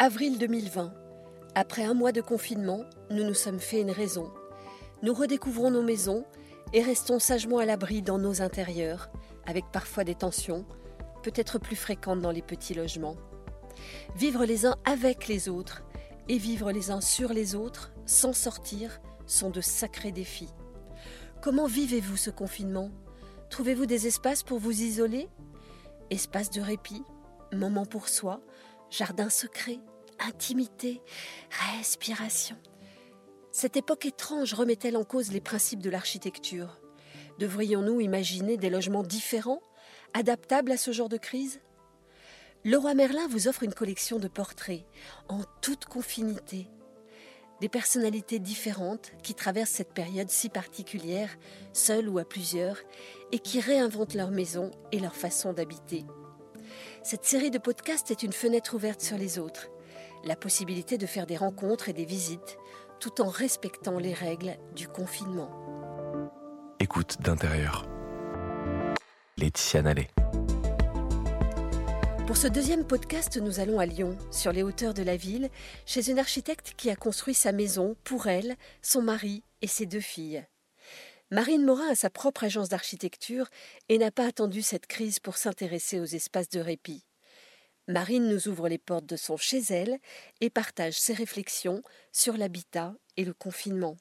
Avril 2020. Après un mois de confinement, nous nous sommes fait une raison. Nous redécouvrons nos maisons et restons sagement à l'abri dans nos intérieurs, avec parfois des tensions, peut-être plus fréquentes dans les petits logements. Vivre les uns avec les autres et vivre les uns sur les autres sans sortir sont de sacrés défis. Comment vivez-vous ce confinement? Trouvez-vous des espaces pour vous isoler? Espaces de répit, moments pour soi, jardin secret, intimité, respiration. Cette époque étrange remet-elle en cause les principes de l'architecture Devrions-nous imaginer des logements différents, adaptables à ce genre de crise? Leroy Merlin vous offre une collection de portraits, en toute confinité. Des personnalités différentes qui traversent cette période si particulière, seules ou à plusieurs, et qui réinventent leur maison et leur façon d'habiter. Cette série de podcasts est une fenêtre ouverte sur les autres, la possibilité de faire des rencontres et des visites, tout en respectant les règles du confinement. Écoute d'intérieur. Laetitia Nallet. Pour ce deuxième podcast, nous allons à Lyon, sur les hauteurs de la ville, chez une architecte qui a construit sa maison pour elle, son mari et ses deux filles. Marine Morin a sa propre agence d'architecture et n'a pas attendu cette crise pour s'intéresser aux espaces de répit. Marine nous ouvre les portes de son chez elle et partage ses réflexions sur l'habitat et le confinement.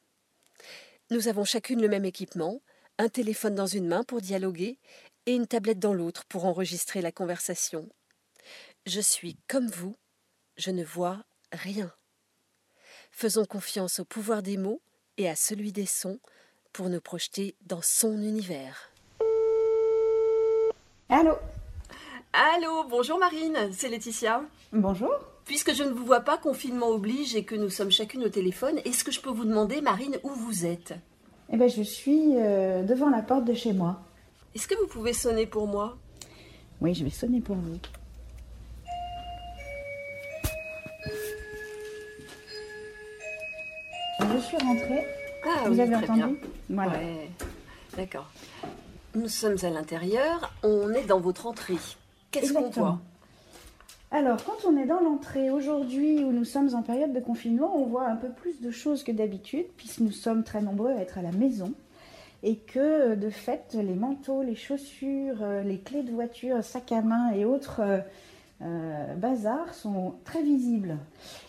Nous avons chacune le même équipement, un téléphone dans une main pour dialoguer et une tablette dans l'autre pour enregistrer la conversation. Je suis comme vous, je ne vois rien. Faisons confiance au pouvoir des mots et à celui des sons pour nous projeter dans son univers. Allô Allô, bonjour Marine, c'est Laetitia. Bonjour. Puisque je ne vous vois pas, confinement oblige et que nous sommes chacune au téléphone, est-ce que je peux vous demander, Marine, où vous êtes? Eh bien, je suis euh, devant la porte de chez moi. Est-ce que vous pouvez sonner pour moi? Oui, je vais sonner pour vous. Je suis rentrée. Ah, Vous oui, avez très entendu bien. Voilà. Ouais, D'accord. Nous sommes à l'intérieur, on est dans votre entrée. Qu'est-ce qu'on voit? Alors, quand on est dans l'entrée aujourd'hui où nous sommes en période de confinement, on voit un peu plus de choses que d'habitude, puisque nous sommes très nombreux à être à la maison. Et que, de fait, les manteaux, les chaussures, euh, les clés de voiture, sacs à main et autres euh, bazars sont très visibles.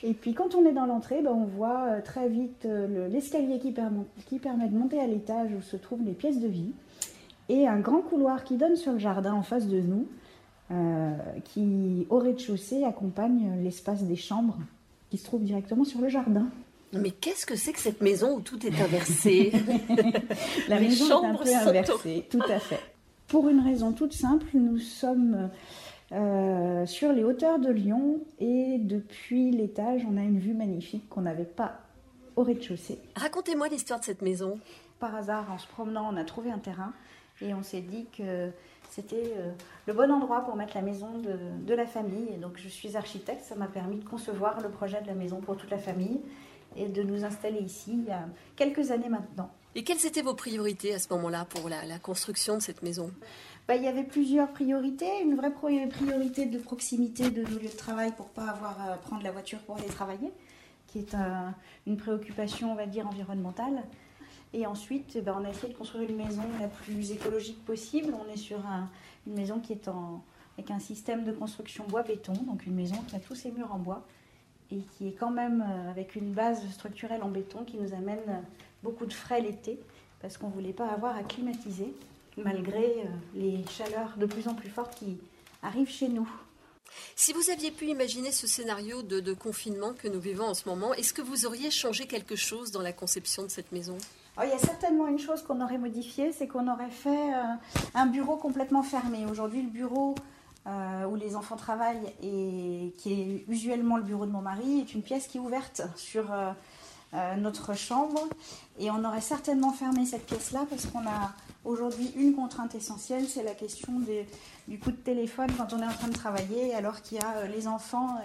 Et puis, quand on est dans l'entrée, ben, on voit euh, très vite euh, le- l'escalier qui, permet- qui permet de monter à l'étage où se trouvent les pièces de vie. Et un grand couloir qui donne sur le jardin en face de nous, euh, qui au rez-de-chaussée accompagne l'espace des chambres qui se trouve directement sur le jardin. Mais qu'est-ce que c'est que cette maison où tout est inversé? La Les maison est un peu sont inversée, tout à fait. Pour une raison toute simple, nous sommes euh, sur les hauteurs de Lyon et depuis l'étage, on a une vue magnifique qu'on n'avait pas au rez-de-chaussée. Racontez-moi l'histoire de cette maison. Par hasard, en se promenant, on a trouvé un terrain et on s'est dit que c'était euh, le bon endroit pour mettre la maison de, de la famille. Et donc, je suis architecte, ça m'a permis de concevoir le projet de la maison pour toute la famille et de nous installer ici il y a quelques années maintenant. Et quelles étaient vos priorités à ce moment-là pour la, la construction de cette maison? Bah, il y avait plusieurs priorités. Une vraie priorité de proximité de nos lieux de travail pour pas avoir à prendre la voiture pour aller travailler, qui est un- une préoccupation, on va dire, environnementale. Et ensuite, eh ben, on a essayé de construire une maison la plus écologique possible. On est sur un- une maison qui est en, avec un système de construction bois-béton, donc une maison qui a tous ses murs en bois et qui est quand même euh, avec une base structurelle en béton qui nous amène beaucoup de frais l'été parce qu'on ne voulait pas avoir à climatiser malgré euh, les chaleurs de plus en plus fortes qui arrivent chez nous. Si vous aviez pu imaginer ce scénario de, de confinement que nous vivons en ce moment, est-ce que vous auriez changé quelque chose dans la conception de cette maison? Alors, il y a certainement une chose qu'on aurait modifiée, c'est qu'on aurait fait euh, un bureau complètement fermé. Aujourd'hui, le bureau euh, où les enfants travaillent et qui est usuellement le bureau de mon mari est une pièce qui est ouverte sur euh, notre chambre et on aurait certainement fermé cette pièce-là parce qu'on a aujourd'hui une contrainte essentielle, c'est la question des- du coup de téléphone quand on est en train de travailler alors qu'il y a euh, les enfants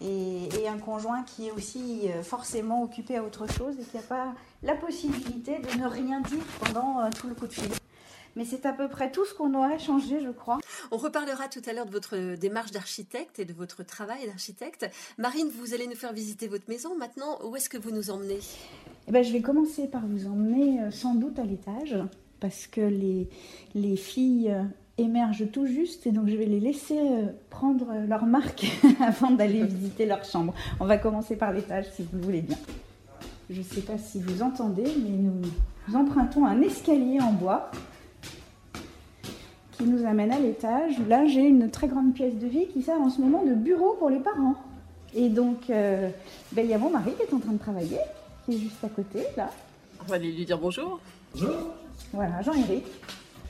et, et- et un conjoint qui est aussi euh, forcément occupé à autre chose et qui n'a pas la possibilité de ne rien dire pendant euh, tout le coup de fil. Mais c'est à peu près tout ce qu'on aurait changé, je crois. On reparlera tout à l'heure de votre démarche d'architecte et de votre travail d'architecte. Marine, vous allez nous faire visiter votre maison. Maintenant, où est-ce que vous nous emmenez? Eh ben, Je vais commencer par vous emmener sans doute à l'étage, parce que les, les filles euh, émergent tout juste et donc je vais les laisser euh, prendre leur marque avant d'aller visiter leur chambre. On va commencer par l'étage si vous voulez bien. Je ne sais pas si vous entendez, mais nous empruntons un escalier en bois qui nous amène à l'étage. Là, j'ai une très grande pièce de vie qui sert en ce moment de bureau pour les parents. Et donc, euh, ben, il y a mon mari qui est en train de travailler, qui est juste à côté, là. On va aller lui dire bonjour. Bonjour. Voilà, Jean-Éric.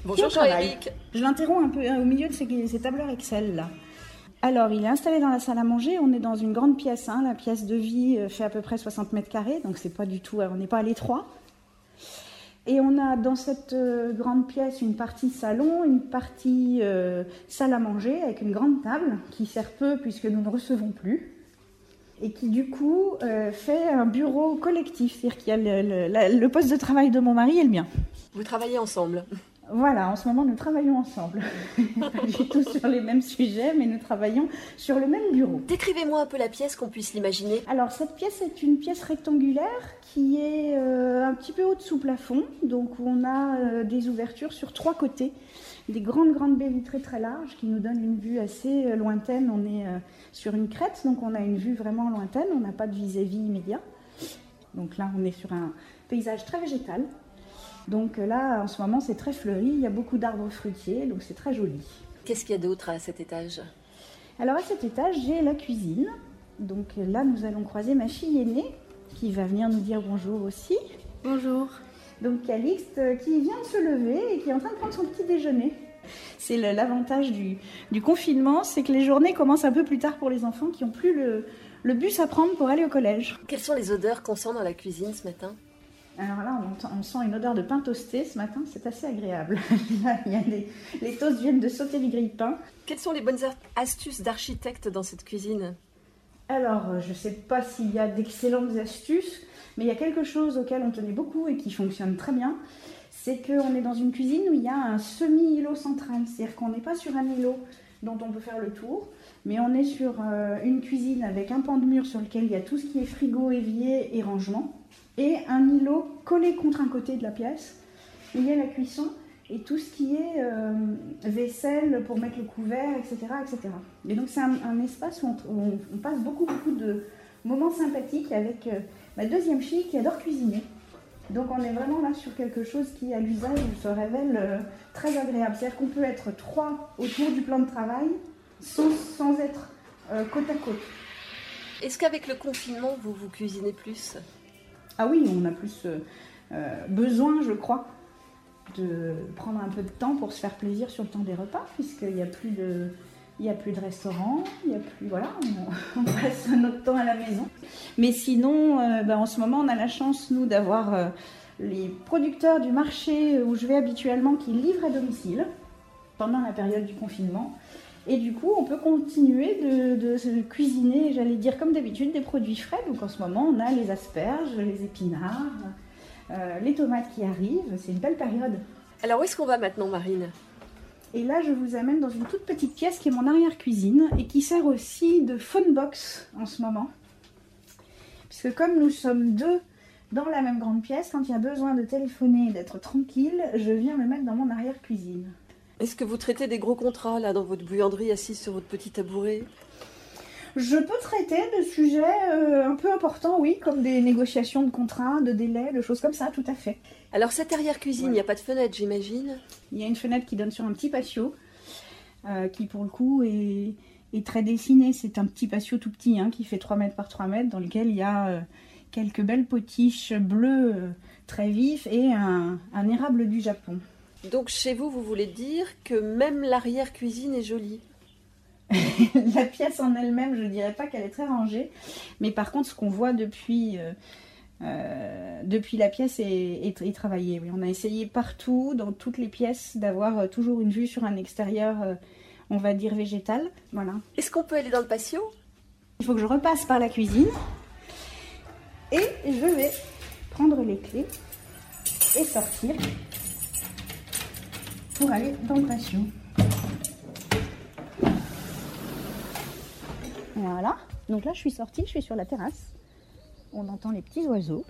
Bonjour Jean-Éric. Je l'interromps un peu hein, au milieu de ces, tableurs Excel, là. Alors, il est installé dans la salle à manger. On est dans une grande pièce. Hein. La pièce de vie euh, fait à peu près 60 mètres carrés, donc c'est pas du tout. On n'est pas à l'étroit. Et on a dans cette euh, grande pièce une partie salon, une partie euh, salle à manger avec une grande table qui sert peu puisque nous ne recevons plus et qui du coup euh, fait un bureau collectif, c'est-à-dire qu'il y a le, le, poste de travail de mon mari et le mien. Vous travaillez ensemble voilà, en ce moment, nous travaillons ensemble. Pas du tout sur les mêmes sujets, mais nous travaillons sur le même bureau. Décrivez-moi un peu la pièce, qu'on puisse l'imaginer. Alors, cette pièce est une pièce rectangulaire qui est euh, un petit peu au-dessous plafond. Donc, on a euh, des ouvertures sur trois côtés. Des grandes, grandes baies vitrées très larges qui nous donnent une vue assez euh, lointaine. On est sur une crête, donc on a une vue vraiment lointaine. On n'a pas de vis-à-vis immédiat. Donc là, on est sur un paysage très végétal. Donc euh, là, en ce moment, c'est très fleuri, il y a beaucoup d'arbres fruitiers, donc c'est très joli. Qu'est-ce qu'il y a d'autre à cet étage? Alors à cet étage, j'ai la cuisine. Donc euh, là, nous allons croiser ma fille aînée, qui va venir nous dire bonjour aussi. Bonjour. Donc Calixte, euh, qui vient de se lever et qui est en train de prendre son petit déjeuner. C'est l'avantage du, confinement, c'est que les journées commencent un peu plus tard pour les enfants qui n'ont plus le, le bus à prendre pour aller au collège. Quelles sont les odeurs qu'on sent dans la cuisine ce matin? Alors là, on, sent une odeur de pain toasté ce matin, c'est assez agréable. il y a les toasts viennent de sauter du grille-pain. Quelles sont les bonnes astuces d'architecte dans cette cuisine? Alors, euh, je ne sais pas s'il y a d'excellentes astuces, mais il y a quelque chose auquel on tenait beaucoup et qui fonctionne très bien. C'est qu'on est dans une cuisine où il y a un semi-îlot central. C'est-à-dire qu'on n'est pas sur un îlot dont on peut faire le tour, mais on est sur euh, une cuisine avec un pan de mur sur lequel il y a tout ce qui est frigo, évier et rangement et un îlot collé contre un côté de la pièce. Il y a la cuisson et tout ce qui est euh, vaisselle pour mettre le couvert, etc. etc. Et donc c'est un, espace où on, passe beaucoup, beaucoup de moments sympathiques avec euh, ma deuxième fille qui adore cuisiner. Donc on est vraiment là sur quelque chose qui à l'usage se révèle euh, très agréable. C'est-à-dire qu'on peut être trois autour du plan de travail sans, sans être côte à côte. Est-ce qu'avec le confinement, vous vous cuisinez plus? Ah oui, on a plus euh, euh, besoin, je crois, de prendre un peu de temps pour se faire plaisir sur le temps des repas, puisqu'il n'y a plus de. Il a plus de restaurant. Voilà, on, passe notre temps à la maison. Mais sinon, euh, ben, en ce moment, on a la chance, nous, d'avoir les producteurs du marché où je vais habituellement qui livrent à domicile pendant la période du confinement. Et du coup, on peut continuer de, cuisiner, j'allais dire comme d'habitude, des produits frais. Donc en ce moment, on a les asperges, les épinards, euh, les tomates qui arrivent. C'est une belle période. Alors où est-ce qu'on va maintenant, Marine? Et là, je vous amène dans une toute petite pièce qui est mon arrière-cuisine et qui sert aussi de phone box en ce moment. Puisque comme nous sommes deux dans la même grande pièce, quand il y a besoin de téléphoner et d'être tranquille, je viens me mettre dans mon arrière-cuisine. Est-ce que vous traitez des gros contrats là dans votre buanderie assise sur votre petit tabouret? Je peux traiter de sujets euh, un peu importants, oui, comme des négociations de contrats, de délais, de choses comme ça, tout à fait. Alors cette arrière-cuisine, il n'y a pas de fenêtre, j'imagine? Il y a une fenêtre qui donne sur un petit patio, euh, qui pour le coup est, très dessiné. C'est un petit patio tout petit, hein, qui fait 3 mètres par 3 mètres, dans lequel il y a euh, quelques belles potiches bleues très vifs et un érable du Japon. Donc chez vous, vous voulez dire que même l'arrière-cuisine est jolie La pièce en elle-même, je ne dirais pas qu'elle est très rangée, mais par contre, ce qu'on voit depuis, euh, euh, depuis la pièce est, est, travaillé. Oui, on a essayé partout, dans toutes les pièces, d'avoir euh, toujours une vue sur un extérieur, on va dire végétal. Voilà. Est-ce qu'on peut aller dans le patio? Il faut que je repasse par la cuisine et je vais prendre les clés et sortir pour aller dans le patio. Voilà. Donc là, je suis sortie, je suis sur la terrasse. On entend les petits oiseaux.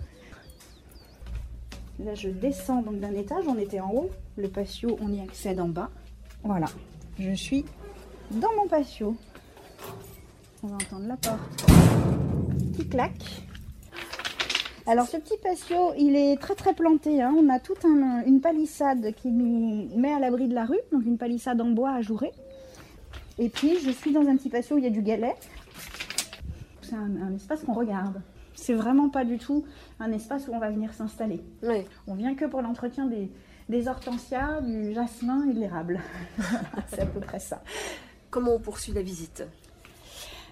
Là, je descends donc d'un étage. On était en haut. Le patio, on y accède en bas. Voilà. Je suis dans mon patio. On va entendre la porte qui claque. Alors ce petit patio, il est très très planté. hein. On a toute un- une palissade qui nous met à l'abri de la rue, donc une palissade en bois ajourée. Et puis je suis dans un petit patio où il y a du galet. C'est un, un espace qu'on regarde. C'est vraiment pas du tout un espace où on va venir s'installer. On vient que pour l'entretien des, des hortensias, du jasmin et de l'érable. C'est à peu près ça. Comment on poursuit la visite?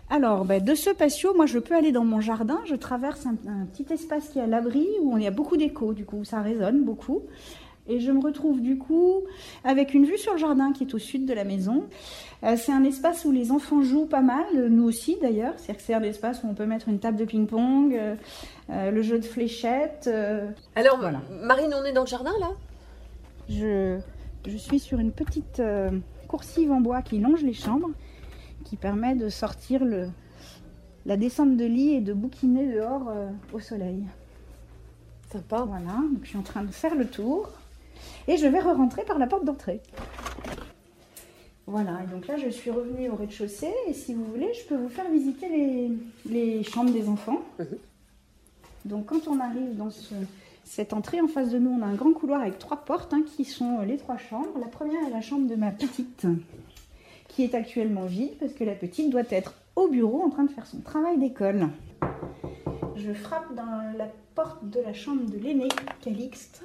Alors, ben, de ce patio, moi, je peux aller dans mon jardin. Je traverse un, un petit espace qui est à l'abri où on y a beaucoup d'écho. Du coup, ça résonne beaucoup. Et je me retrouve du coup avec une vue sur le jardin qui est au sud de la maison. Euh, c'est un espace où les enfants jouent pas mal, nous aussi d'ailleurs. C'est-à-dire que c'est un espace où on peut mettre une table de ping-pong, euh, euh, le jeu de fléchettes. euh. Alors, Voilà. Marine, on est dans le jardin là? Je, je suis sur une petite euh, coursive en bois qui longe les chambres, qui permet de sortir le, la descente de lit et de bouquiner dehors euh, au soleil. Sympa. Voilà, donc je suis en train de faire le tour et je vais re-rentrer par la porte d'entrée. Voilà, et donc là je suis revenue au rez-de-chaussée et si vous voulez, je peux vous faire visiter les, les chambres des enfants. Mhm. Donc quand on arrive dans ce- cette entrée en face de nous, on a un grand couloir avec trois portes hein, qui sont euh, les trois chambres. La première est la chambre de ma petite qui est actuellement vide parce que la petite doit être au bureau en train de faire son travail d'école. Je frappe dans la porte de la chambre de l'aîné, Calixte,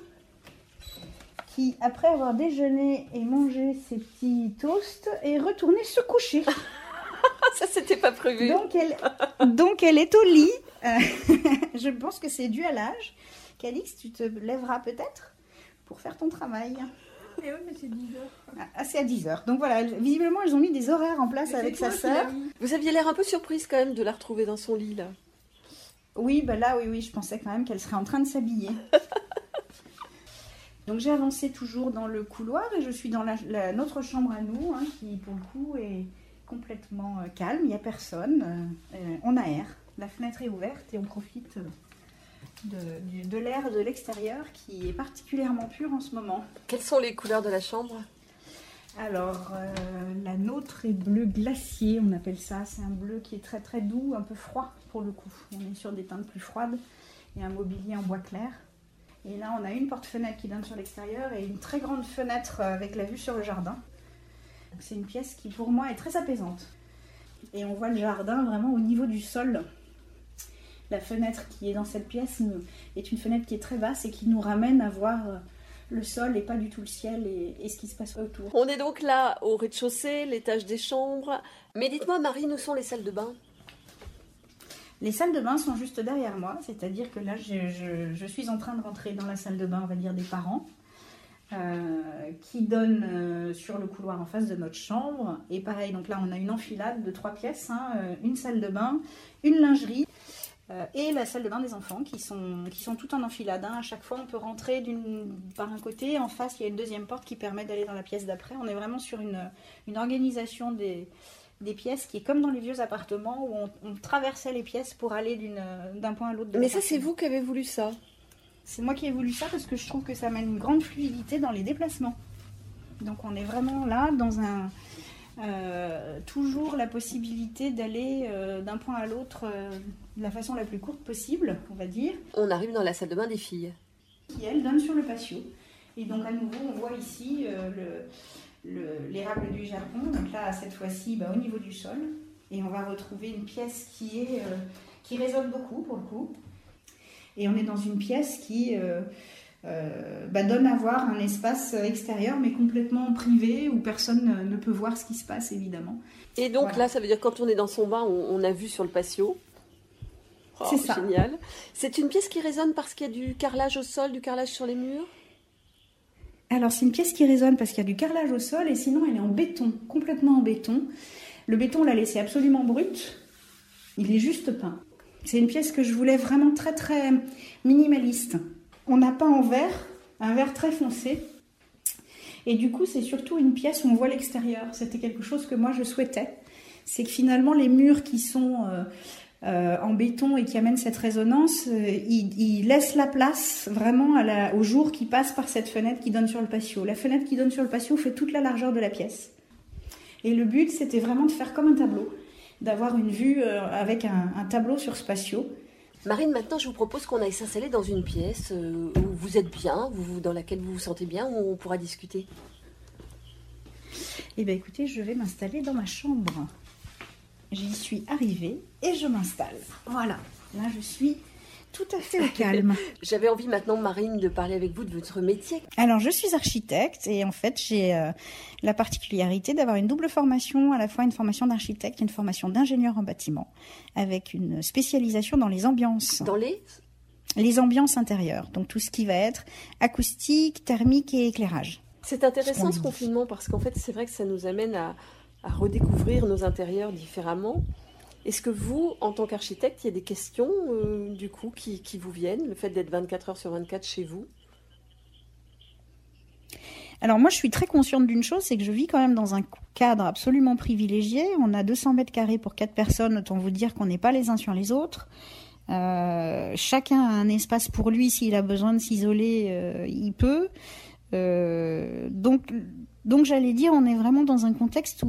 qui, après avoir déjeuné et mangé ses petits toasts, est retournée se coucher. Ça, c'était pas prévu. Donc elle, donc elle est au lit. Euh, je pense que c'est dû à l'âge. Calixte, tu te lèveras peut-être pour faire ton travail. Oui, mais c'est 10 heures. Ah, c'est à 10h. Donc voilà, elles- visiblement, elles ont mis des horaires en place Mais avec c'est sa toi qui l'as sœur. mis. Vous aviez l'air un peu surprise quand même de la retrouver dans son lit là. Oui, bah là, oui, oui, je pensais quand même qu'elle serait en train de s'habiller. Donc j'ai avancé toujours dans le couloir et je suis dans la, la- notre chambre à nous, hein, qui pour le coup est complètement euh, calme, il n'y a personne, euh, euh, on aère, la fenêtre est ouverte et on profite euh, de, l'air de l'extérieur qui est particulièrement pur en ce moment. Quelles sont les couleurs de la chambre? Alors, euh, la nôtre est bleu glacier, on appelle ça. C'est un bleu qui est très très doux, un peu froid pour le coup. On est sur des teintes plus froides et un mobilier en bois clair. Et là, on a une porte-fenêtre qui donne sur l'extérieur et une très grande fenêtre avec la vue sur le jardin. C'est une pièce qui pour moi est très apaisante. Et on voit le jardin vraiment au niveau du sol. La fenêtre qui est dans cette pièce est une fenêtre qui est très basse et qui nous ramène à voir euh, le sol et pas du tout le ciel et, et ce qui se passe autour. On est donc là au rez-de-chaussée, l'étage des chambres. Mais dites-moi, Marie, où sont les salles de bain? Les salles de bain sont juste derrière moi, c'est-à-dire que là, je, je- je suis en train de rentrer dans la salle de bain, on va dire, des parents, euh, qui donne euh, sur le couloir en face de notre chambre. Et pareil, donc là, on a une enfilade de trois pièces, hein, une salle de bain, une lingerie. Euh, et la salle de bain des enfants qui sont, qui sont toutes en enfilade. hein. À chaque fois, on peut rentrer par un côté. En face, il y a une deuxième porte qui permet d'aller dans la pièce d'après. On est vraiment sur une, une organisation des, des pièces qui est comme dans les vieux appartements où on, on traversait les pièces pour aller d'un point à l'autre. Mais ça, c'est vous qui avez voulu ça. C'est moi qui ai voulu ça parce que je trouve que ça amène une grande fluidité dans les déplacements. Donc on est vraiment là dans un euh, toujours la possibilité d'aller euh, d'un point à l'autre euh, de la façon la plus courte possible, on va dire, On arrive dans la salle de bain des filles. qui elle donne sur le patio. Et donc à nouveau on voit ici euh, le- le- l'érable du Japon. Donc là cette fois-ci bah, au niveau du sol. Et on va retrouver une pièce qui est qui résonne beaucoup pour le coup. Et on est dans une pièce qui bah, donne à voir un espace extérieur mais complètement privé où personne ne- peut voir ce qui se passe évidemment. Et donc Voilà. là, ça veut dire quand on est dans son bain, on, on a vu sur le patio. Oh, C'est ça. Génial. C'est une pièce qui résonne parce qu'il y a du carrelage au sol, du carrelage sur les murs? Alors c'est une pièce qui résonne parce qu'il y a du carrelage au sol et sinon elle est en béton, complètement en béton. Le béton on l'a laissé absolument brut, il est juste peint. C'est une pièce que je voulais vraiment très très minimaliste. On n'a pas en verre, un verre très foncé. Et du coup, c'est surtout une pièce où on voit l'extérieur. C'était quelque chose que moi je souhaitais. C'est que finalement, les murs qui sont euh, euh, en béton et qui amènent cette résonance, euh, ils, laissent la place vraiment au jour qui passe par cette fenêtre qui donne sur le patio. La fenêtre qui donne sur le patio fait toute la largeur de la pièce. Et le but, c'était vraiment de faire comme un tableau, d'avoir une vue avec un, un tableau sur ce patio. Marine, maintenant, je vous propose qu'on aille s'installer dans une pièce euh, où vous êtes bien, dans laquelle vous vous sentez bien, où on pourra discuter. Eh bien, écoutez, je vais m'installer dans ma chambre. J'y suis arrivée et je m'installe. Voilà. Là, je suis tout à fait au calme. J'avais envie maintenant, Marine, de parler avec vous de votre métier. Alors, je suis architecte et en fait, j'ai euh, la particularité d'avoir une double formation, à la fois une formation d'architecte et une formation d'ingénieur en bâtiment, avec une spécialisation dans les ambiances. Dans les? Les ambiances intérieures, donc tout ce qui va être acoustique, thermique et éclairage. C'est intéressant ce, confinement parce qu'en fait, c'est vrai que ça nous amène à redécouvrir nos intérieurs différemment. Est-ce que vous, en tant qu'architecte, il y a des questions euh, du coup qui, vous viennent, le fait d'être 24 heures sur 24 chez vous? Alors moi, je suis très consciente d'une chose, c'est que je vis quand même dans un cadre absolument privilégié. On a 200 mètres carrés pour quatre personnes, autant vous dire qu'on n'est pas les uns sur les autres. Euh, chacun a un espace pour lui, s'il a besoin de s'isoler, euh, il peut. donc donc j'allais dire, on est vraiment dans un contexte où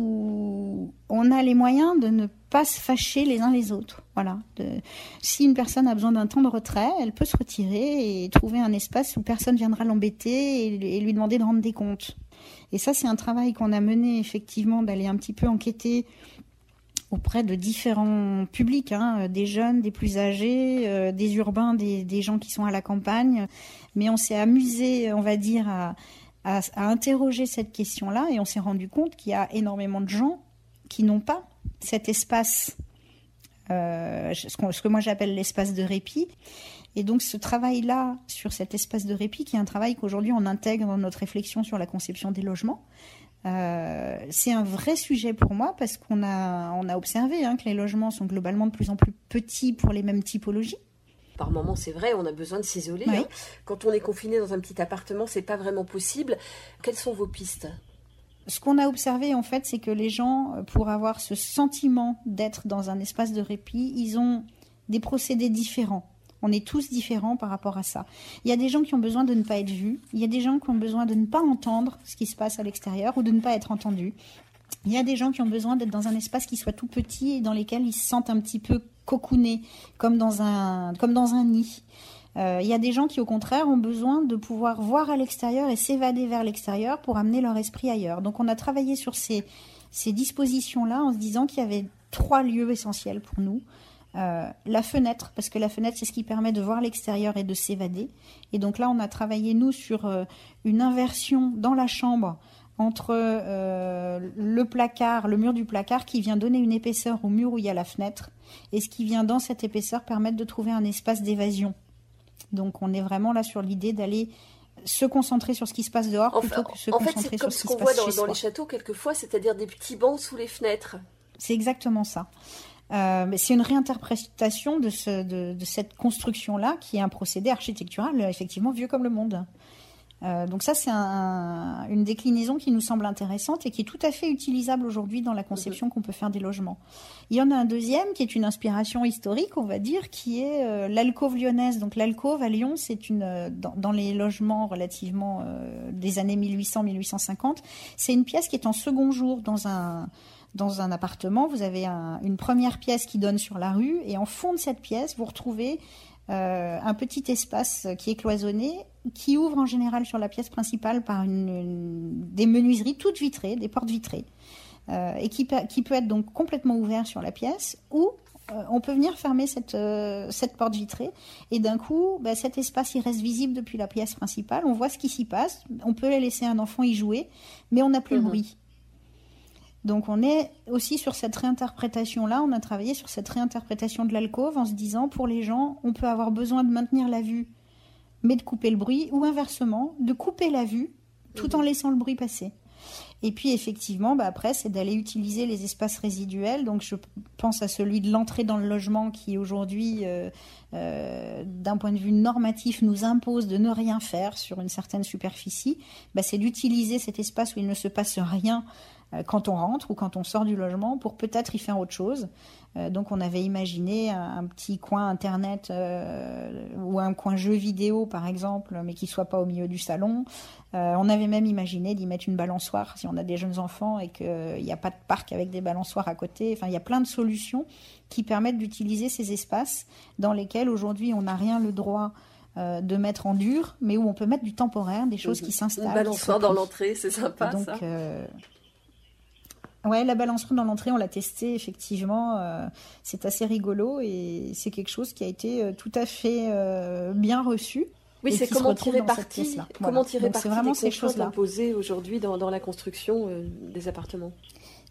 on a les moyens de ne pas se fâcher les uns les autres. Voilà. si une personne a besoin d'un temps de retrait, elle peut se retirer et trouver un espace où personne viendra l'embêter et, lui demander de rendre des comptes. Et ça, c'est un travail qu'on a mené effectivement d'aller un petit peu enquêter auprès de différents publics, hein, des jeunes, des plus âgés, euh, des urbains, des, gens qui sont à la campagne. Mais on s'est amusé, on va dire, à, interroger cette question-là et on s'est rendu compte qu'il y a énormément de gens qui n'ont pas cet espace, euh, ce, que moi j'appelle l'espace de répit. Et donc ce travail-là sur cet espace de répit, qui est un travail qu'aujourd'hui on intègre dans notre réflexion sur la conception des logements, euh, c'est un vrai sujet pour moi parce qu'on a, on a observé hein, que les logements sont globalement de plus en plus petits pour les mêmes typologies par moment, c'est vrai, on a besoin de s'isoler. Hein. Quand on est confiné dans un petit appartement, c'est pas vraiment possible. Quelles sont vos pistes? Ce qu'on a observé en fait, c'est que les gens, euh, pour avoir ce sentiment d'être dans un espace de répit, ils ont des procédés différents. On est tous différents par rapport à ça. Il y a des gens qui ont besoin de ne pas être vus. Il y a des gens qui ont besoin de ne pas entendre ce qui se passe à l'extérieur ou de ne pas être entendus. Il y a des gens qui ont besoin d'être dans un espace qui soit tout petit et dans lequel ils se sentent un petit peu cocoonés, comme dans un, comme dans un nid. Euh, il y a des gens qui, au contraire, ont besoin de pouvoir voir à l'extérieur et s'évader vers l'extérieur pour amener leur esprit ailleurs. Donc, on a travaillé sur ces, dispositions-là en se disant qu'il y avait trois lieux essentiels pour nous. Euh, la fenêtre, parce que la fenêtre, c'est ce qui permet de voir l'extérieur et de s'évader. Et donc là, on a travaillé, nous, sur euh, une inversion dans la chambre entre le placard, le mur du placard, qui vient donner une épaisseur au mur où il y a la fenêtre, et ce qui vient dans cette épaisseur permettre de trouver un espace d'évasion. Donc on est vraiment là sur l'idée d'aller se concentrer sur ce qui se passe dehors plutôt que se concentrer sur ce qui se passe chez En fait, c'est comme ce qu'on voit dans, les châteaux quelquefois, c'est-à-dire des petits bancs sous les fenêtres. C'est exactement ça. Euh, c'est une réinterprétation de, ce, de cette construction-là, qui est un procédé architectural effectivement vieux comme le monde. Euh, donc ça, c'est une déclinaison qui nous semble intéressante et qui est tout à fait utilisable aujourd'hui dans la conception mhm. qu'on peut faire des logements. Il y en a un deuxième qui est une inspiration historique, on va dire, qui est euh, l'alcôve lyonnaise. Donc l'alcôve à Lyon, c'est une euh, dans, les logements relativement des années 1800-1850, c'est une pièce qui est en second jour dans un dans un appartement. Vous avez une première pièce qui donne sur la rue et en fond de cette pièce, vous retrouvez euh, un petit espace qui est cloisonné, qui ouvre en général sur la pièce principale par une, des menuiseries toutes vitrées, des portes vitrées, euh, et qui, qui, peut être donc complètement ouvert sur la pièce, ou euh, on peut venir fermer cette, cette porte vitrée, et d'un coup, bah, cet espace il reste visible depuis la pièce principale, on voit ce qui s'y passe, on peut laisser un enfant y jouer, mais on n'a plus le mhm. bruit. Donc on est aussi sur cette réinterprétation-là, on a travaillé sur cette réinterprétation de l'alcôve en se disant pour les gens, on peut avoir besoin de maintenir la vue mais de couper le bruit, ou inversement, de couper la vue tout en laissant le bruit passer. Et puis effectivement, bah, après, c'est d'aller utiliser les espaces résiduels. Donc je pense à celui de l'entrée dans le logement qui aujourd'hui, euh, euh, d'un point de vue normatif, nous impose de ne rien faire sur une certaine superficie. Bah, c'est d'utiliser cet espace où il ne se passe rien quand on rentre ou quand on sort du logement pour peut-être y faire autre chose. Euh, donc on avait imaginé un, petit coin internet euh, ou un coin jeu vidéo par exemple, mais qui soit pas au milieu du salon. on avait même imaginé d'y mettre une balançoire si on a des jeunes enfants et qu'il n'y a pas de parc avec des balançoires à côté. Enfin, il y a plein de solutions qui permettent d'utiliser ces espaces dans lesquels aujourd'hui on n'a rien le droit de mettre en dur, mais où on peut mettre du temporaire, des choses qui s'installent. Une balançoire dans l'entrée, c'est sympa donc, ça. Ouais, la balancerie dans l'entrée, on l'a testé effectivement. Euh, c'est assez rigolo et c'est quelque chose qui a été euh, tout à fait euh, bien reçu. Oui, c'est comment tirer parti, comment tirer parti vraiment ces choses-là posées aujourd'hui dans, dans, la construction des appartements.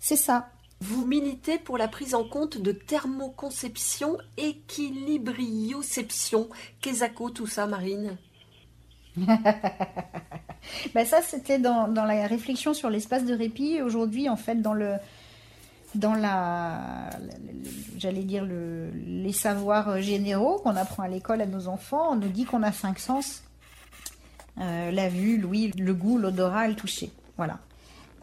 C'est ça. Vous militez pour la prise en compte de thermoconception, équilibrioception. Qu'est-ce tout ça, Marine? ben ça, c'était dans, dans, la réflexion sur l'espace de répit. Aujourd'hui, en fait, dans le dans la, j'allais dire le, les savoirs généraux qu'on apprend à l'école à nos enfants, on nous dit qu'on a cinq sens euh, la vue, l'ouïe, le goût, l'odorat, le toucher. Voilà.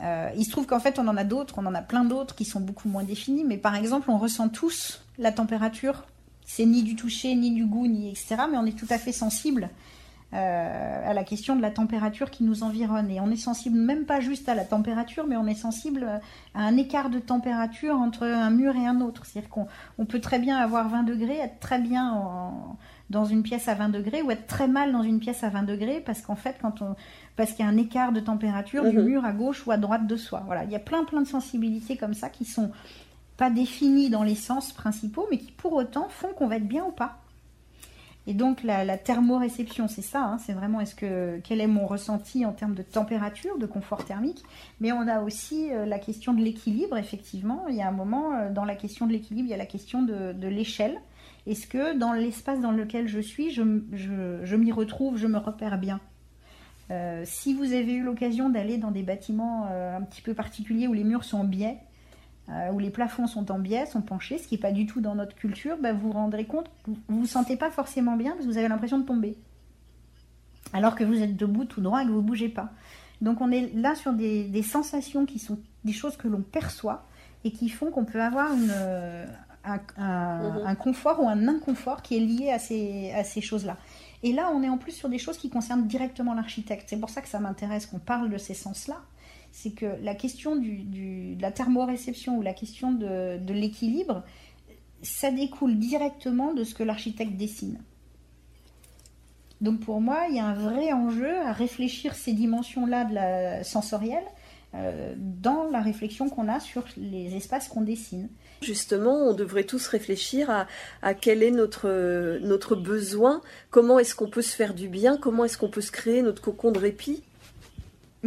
Euh, il se trouve qu'en fait, on en a d'autres, on en a plein d'autres qui sont beaucoup moins définis. Mais par exemple, on ressent tous la température. C'est ni du toucher, ni du goût, ni etc. Mais on est tout à fait sensible euh, à la question de la température qui nous environne. Et on est sensible même pas juste à la température, mais on est sensible à un écart de température entre un mur et un autre. C'est-à-dire qu'on peut très bien avoir 20 degrés, être très bien dans une pièce à 20 degrés ou être très mal dans une pièce à 20 degrés parce qu'en fait, quand on, parce qu'il y a un écart de température du mhm. mur à gauche ou à droite de soi. Voilà, il y a plein plein de sensibilités comme ça qui sont pas définies dans les sens principaux, mais qui pour autant font qu'on va être bien ou pas. Et donc la, thermoréception, c'est ça, hein, c'est vraiment est-ce que quel est mon ressenti en termes de température, de confort thermique. Mais on a aussi euh, la question de l'équilibre, effectivement. Il y a un moment, euh, dans la question de l'équilibre, il y a la question de, l'échelle. Est-ce que dans l'espace dans lequel je suis, je, m'y retrouve, je me repère bien? Euh, Si vous avez eu l'occasion d'aller dans des bâtiments un petit peu particuliers où les murs sont en biais, euh, où les plafonds sont en biais, sont penchés, ce qui n'est pas du tout dans notre culture, ben, vous vous rendrez compte que vous ne vous sentez pas forcément bien parce que vous avez l'impression de tomber. Alors que vous êtes debout tout droit et que vous ne bougez pas. Donc on est là sur des, sensations qui sont des choses que l'on perçoit et qui font qu'on peut avoir euh, mhm. un, confort ou un inconfort qui est lié à ces, à ces choses-là. Et là, on est en plus sur des choses qui concernent directement l'architecte. C'est pour ça que ça m'intéresse qu'on parle de ces sens-là c'est que la question de la thermoréception ou la question de, l'équilibre, ça découle directement de ce que l'architecte dessine. Donc pour moi, il y a un vrai enjeu à réfléchir ces dimensions-là de la sensorielle euh, dans la réflexion qu'on a sur les espaces qu'on dessine. Justement, on devrait tous réfléchir à, quel est notre, notre besoin, comment est-ce qu'on peut se faire du bien, comment est-ce qu'on peut se créer notre cocon de répit.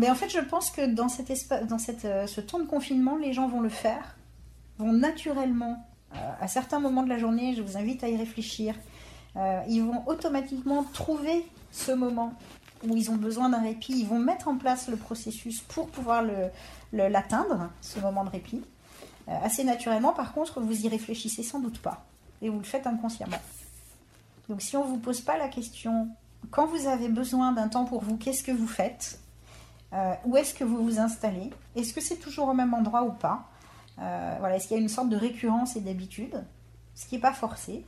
Mais en fait, je pense que dans, cet espace, dans cette, euh, ce temps de confinement, les gens vont le faire, vont naturellement, euh, à certains moments de la journée, je vous invite à y réfléchir, euh, ils vont automatiquement trouver ce moment où ils ont besoin d'un répit, ils vont mettre en place le processus pour pouvoir l'atteindre, ce moment de répit. assez naturellement, par contre, vous y réfléchissez sans doute pas, et vous le faites inconsciemment. Donc si on ne vous pose pas la question, quand vous avez besoin d'un temps pour vous, qu'est-ce que vous faites? Euh, où est-ce que vous vous installez? Est-ce que c'est toujours au même endroit ou pas? Euh, voilà, Est-ce qu'il y a une sorte de récurrence et d'habitude? Ce qui n'est pas forcé.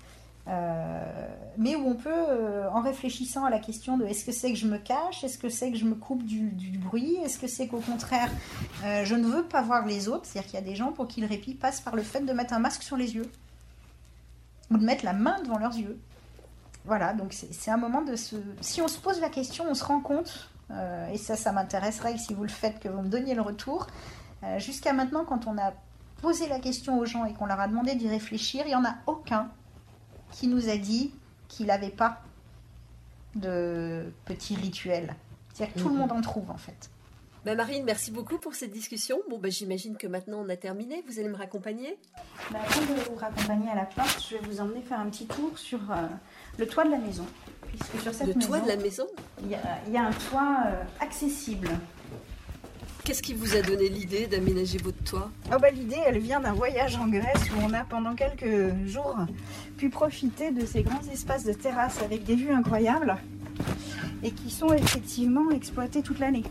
Euh, mais où on peut, en réfléchissant à la question de est-ce que c'est que je me cache, est-ce que c'est que je me coupe du, bruit, est-ce que c'est qu'au contraire je ne veux pas voir les autres, c'est-à-dire qu'il y a des gens pour qui le répit passe par le fait de mettre un masque sur les yeux. Ou de mettre la main devant leurs yeux. Voilà, donc c'est un moment de se... Si on se pose la question, on se rend compte et ça, ça m'intéresserait si vous le faites, que vous me donniez le retour. Euh, jusqu'à maintenant, quand on a posé la question aux gens et qu'on leur a demandé d'y réfléchir, il n'y en a aucun qui nous a dit qu'il n'avait pas de petits rituels. C'est-à-dire que tout le mhm. monde en trouve en fait. Bah, Marine, merci beaucoup pour cette discussion. Bon, bah, j'imagine que maintenant on a terminé. Vous allez me raccompagner? Bah, Avant de vous raccompagner à la porte, je vais vous emmener faire un petit tour sur euh, le toit de la maison le toit de la maison Il y, a, un toit euh, accessible. Qu'est-ce qui vous a donné l'idée d'aménager votre toit? Oh bah, L'idée, elle vient d'un voyage en Grèce où on a pendant quelques jours pu profiter de ces grands espaces de terrasse avec des vues incroyables et qui sont effectivement exploités toute l'année.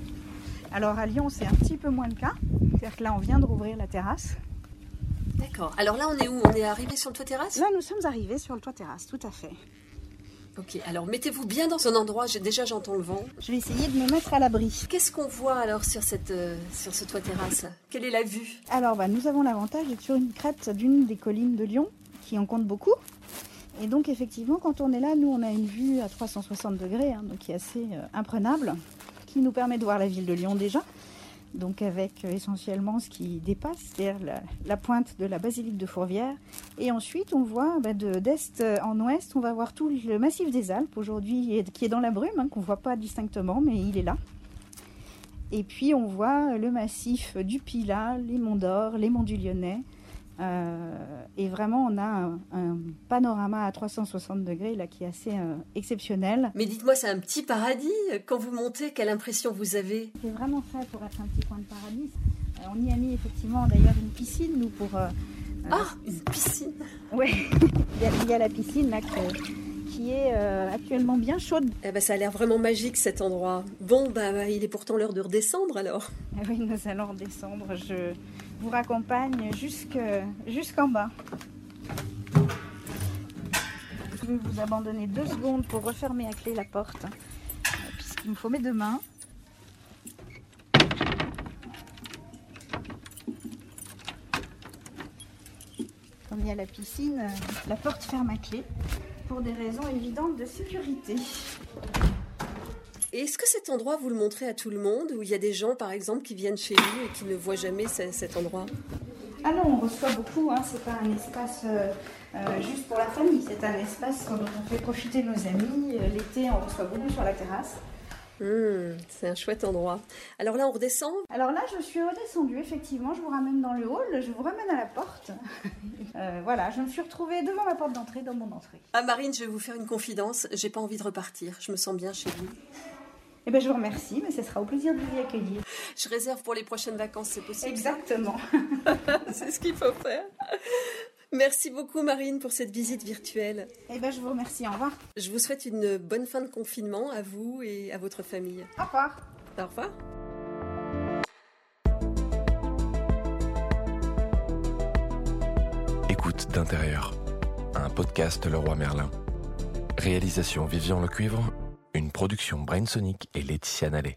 Alors à Lyon, c'est un petit peu moins le cas. C'est-à-dire que là, on vient de rouvrir la terrasse. D'accord. Alors là, on est où? On est arrivé sur le toit terrasse? Là, nous sommes arrivés sur le toit terrasse, tout à fait. Ok, alors mettez-vous bien dans un endroit, déjà j'entends le vent. Je vais essayer de me mettre à l'abri. Qu'est-ce qu'on voit alors sur, cette, euh, sur ce toit terrasse? Quelle est la vue? Alors bah, nous avons l'avantage d'être sur une crête d'une des collines de Lyon, qui en compte beaucoup. Et donc effectivement, quand on est là, nous on a une vue à 360 degrés, hein, donc qui est assez euh, imprenable, qui nous permet de voir la ville de Lyon déjà, donc avec euh, essentiellement ce qui dépasse, c'est-à-dire la, pointe de la basilique de Fourvière. Et ensuite, on voit bah, d'est en ouest, on va voir tout le massif des Alpes aujourd'hui, qui est dans la brume, hein, qu'on ne voit pas distinctement, mais il est là. Et puis on voit le massif du Pilat, les monts d'Or, les monts du Lyonnais, euh, et vraiment, on a un, panorama à 360 degrés là qui est assez euh, exceptionnel. Mais dites-moi, c'est un petit paradis. Quand vous montez, quelle impression vous avez? C'est vraiment fait pour être un petit coin de paradis. Euh, on y a mis effectivement d'ailleurs une piscine, nous, pour. ah, une piscine Oui, il, y a la piscine là qui est actuellement bien chaude. Eh ben, ça a l'air vraiment magique cet endroit. Bon, bah, il est pourtant l'heure de redescendre alors. Eh oui, nous allons redescendre. Je, vous raccompagne jusqu'en bas. Je vais vous abandonner deux secondes pour refermer à clé la porte, puisqu'il me faut mes deux mains. Comme il y a la piscine, la porte ferme à clé pour des raisons évidentes de sécurité. Et est-ce que cet endroit, vous le montrez à tout le monde Ou il y a des gens, par exemple, qui viennent chez vous et qui ne voient jamais cet endroit? Ah non, on reçoit beaucoup. Hein. C'est pas un espace euh, euh, juste pour la famille. C'est un espace dont on fait profiter nos amis. Euh, l'été, on reçoit beaucoup sur la terrasse. Hmm, c'est un chouette endroit. Alors là, on redescend? Alors là, je suis redescendue, effectivement. Je vous ramène dans le hall, je vous ramène à la porte. voilà, je me suis retrouvée devant la porte d'entrée, dans mon entrée. Ah, Marine, je vais vous faire une confidence. J'ai pas envie de repartir. Je me sens bien chez vous. Eh ben, je vous remercie, mais ce sera au plaisir de vous y accueillir. Je réserve pour les prochaines vacances, c'est possible? Exactement. c'est ce qu'il faut faire. Merci beaucoup Marine pour cette visite virtuelle. Eh ben, je vous remercie. Au revoir. Je vous souhaite une bonne fin de confinement à vous et à votre famille. Au revoir. Au revoir. Écoute d'intérieur. Un podcast Leroy Merlin. Réalisation Vivian Le Cuivre une production Brainsonic et Laetitia Nallet.